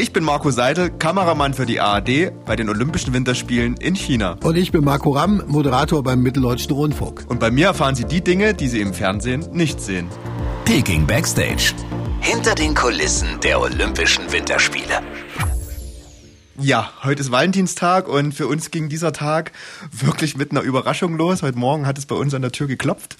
Ich bin Marco Seidel, Kameramann für die ARD bei den Olympischen Winterspielen in China. Und ich bin Marco Ramm, Moderator beim Mitteldeutschen Rundfunk. Und bei mir erfahren Sie die Dinge, die Sie im Fernsehen nicht sehen. Peking Backstage. Hinter den Kulissen der Olympischen Winterspiele. Ja, heute ist Valentinstag und für uns ging dieser Tag wirklich mit einer Überraschung los. Heute Morgen hat es bei uns an der Tür geklopft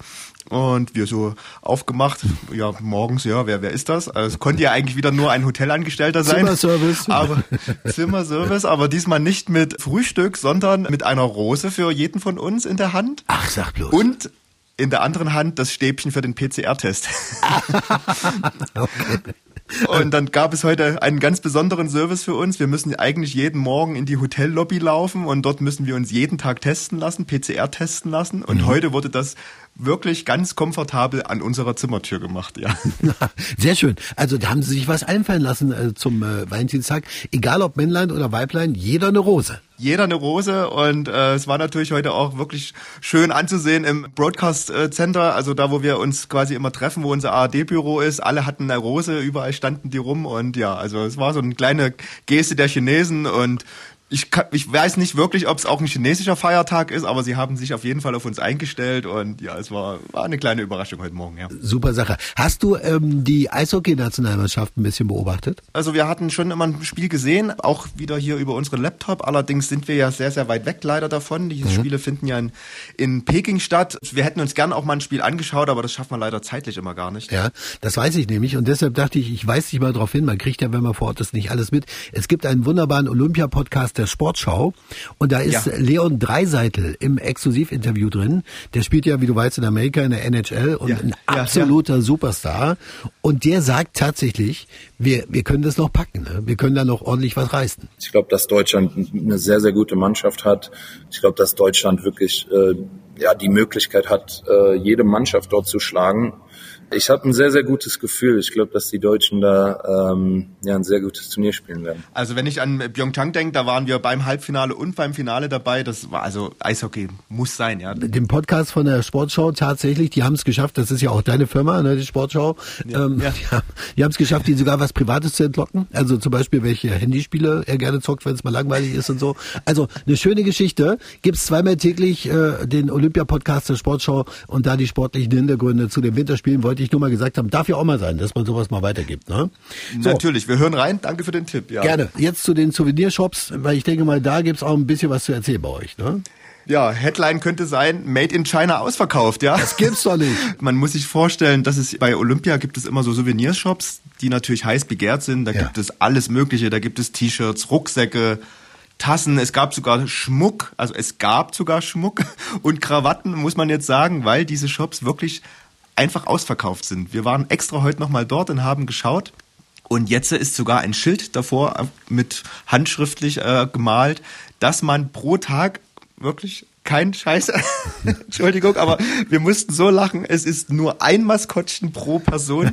und wir so aufgemacht, ja, morgens, ja, wer, wer ist das? Also es konnte ja eigentlich wieder nur ein Hotelangestellter sein. Zimmerservice. Aber, Zimmerservice, aber diesmal nicht mit Frühstück, sondern mit einer Rose für jeden von uns in der Hand. Ach, sag bloß. Und in der anderen Hand das Stäbchen für den PCR-Test. okay. Und dann gab es heute einen ganz besonderen Service für uns. Wir müssen eigentlich jeden Morgen in die Hotellobby laufen und dort müssen wir uns jeden Tag testen lassen, PCR testen lassen. Und mhm. heute wurde das wirklich ganz komfortabel an unserer Zimmertür gemacht, ja. Sehr schön. Also da haben Sie sich was einfallen lassen äh, zum äh, Valentinstag. Egal ob Männlein oder Weiblein, jeder eine Rose. Jeder eine Rose und äh, es war natürlich heute auch wirklich schön anzusehen im Broadcast äh, Center, also da, wo wir uns quasi immer treffen, wo unser ARD-Büro ist. Alle hatten eine Rose, überall standen die rum und ja, also es war so eine kleine Geste der Chinesen und ich, kann, ich weiß nicht wirklich, ob es auch ein chinesischer Feiertag ist, aber sie haben sich auf jeden Fall auf uns eingestellt und ja, es war, war eine kleine Überraschung heute Morgen. Ja. Super Sache. Hast du ähm, die Eishockey-Nationalmannschaft ein bisschen beobachtet? Also wir hatten schon immer ein Spiel gesehen, auch wieder hier über unseren Laptop. Allerdings sind wir ja sehr, sehr weit weg leider davon. Die mhm. Spiele finden ja in, in Peking statt. Wir hätten uns gern auch mal ein Spiel angeschaut, aber das schafft man leider zeitlich immer gar nicht. Ja, das weiß ich nämlich und deshalb dachte ich, ich weise dich mal darauf hin. Man kriegt ja, wenn man vor Ort ist, nicht alles mit. Es gibt einen wunderbaren Olympia-Podcast der Sportschau. Und da ist ja. Leon Dreiseitel im Exklusivinterview drin. Der spielt ja, wie du weißt, in Amerika in der NHL und ja. ein absoluter ja, Superstar. Und der sagt tatsächlich, wir, wir können das noch packen. Ne? Wir können da noch ordentlich was reißen. Ich glaube, dass Deutschland eine sehr, sehr gute Mannschaft hat. Ich glaube, dass Deutschland wirklich äh, ja, die Möglichkeit hat, äh, jede Mannschaft dort zu schlagen. Ich habe ein sehr, sehr gutes Gefühl. Ich glaube, dass die Deutschen da ähm, ja ein sehr gutes Turnier spielen werden. Also wenn ich an Pyeongchang denke, da waren wir beim Halbfinale und beim Finale dabei. Das war also Eishockey muss sein, ja. Den Podcast von der Sportschau tatsächlich, die haben es geschafft. Das ist ja auch deine Firma, ne, die Sportschau. Ja, ähm, ja. Die, die haben es geschafft, die sogar was Privates zu entlocken. Also zum Beispiel welche Handyspiele er gerne zockt, wenn es mal langweilig ist und so. Also eine schöne Geschichte. Gibt's zweimal täglich äh, den Olympia-Podcast der Sportschau und da die sportlichen Hintergründe zu den Winterspielen wollte wollte ich nur mal gesagt haben, darf ja auch mal sein, dass man sowas mal weitergibt. Ne? So. Natürlich, wir hören rein. Danke für den Tipp. Ja. Gerne. Jetzt zu den Souvenirshops, weil ich denke mal, da gibt's auch ein bisschen was zu erzählen bei euch. Ne? Ja, Headline könnte sein, Made in China ausverkauft, ja. Das gibt's doch nicht. Man muss sich vorstellen, dass es bei Olympia gibt es immer so Souvenirshops, die natürlich heiß begehrt sind. Da ja. gibt es alles Mögliche. Da gibt es T-Shirts, Rucksäcke, Tassen, es gab sogar Schmuck, also es gab sogar Schmuck und Krawatten, muss man jetzt sagen, weil diese Shops wirklich einfach ausverkauft sind. Wir waren extra heute nochmal dort und haben geschaut. Und jetzt ist sogar ein Schild davor mit handschriftlich äh, gemalt, dass man pro Tag wirklich kein Scheiß, Entschuldigung, aber wir mussten so lachen. Es ist nur ein Maskottchen pro Person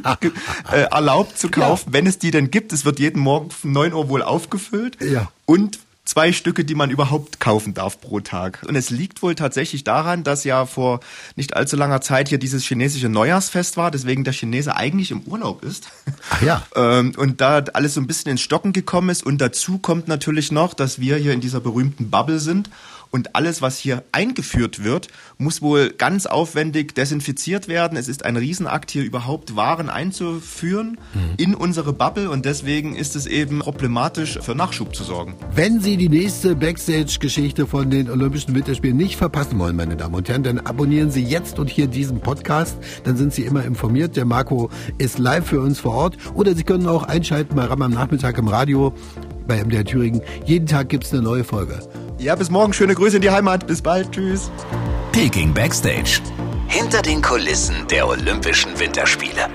äh, erlaubt zu kaufen, ja. wenn es die denn gibt. Es wird jeden Morgen um 9 Uhr wohl aufgefüllt. Ja. Und zwei Stücke, die man überhaupt kaufen darf pro Tag. Und es liegt wohl tatsächlich daran, dass ja vor nicht allzu langer Zeit hier dieses chinesische Neujahrsfest war, deswegen der Chinese eigentlich im Urlaub ist. Ach ja. Ähm, und da alles so ein bisschen ins Stocken gekommen ist. Und dazu kommt natürlich noch, dass wir hier in dieser berühmten Bubble sind und alles, was hier eingeführt wird, muss wohl ganz aufwendig desinfiziert werden. Es ist ein Riesenakt, hier überhaupt Waren einzuführen mhm. in unsere Bubble und deswegen ist es eben problematisch, für Nachschub zu sorgen. Wenn Sie die nächste Backstage-Geschichte von den Olympischen Winterspielen nicht verpassen wollen, meine Damen und Herren, dann abonnieren Sie jetzt und hier diesen Podcast. Dann sind Sie immer informiert. Der Marco ist live für uns vor Ort. Oder Sie können auch einschalten bei Ram am Nachmittag im Radio bei MDR Thüringen. Jeden Tag gibt es eine neue Folge. Ja, bis morgen. Schöne Grüße in die Heimat. Bis bald. Tschüss. Peking Backstage. Hinter den Kulissen der Olympischen Winterspiele.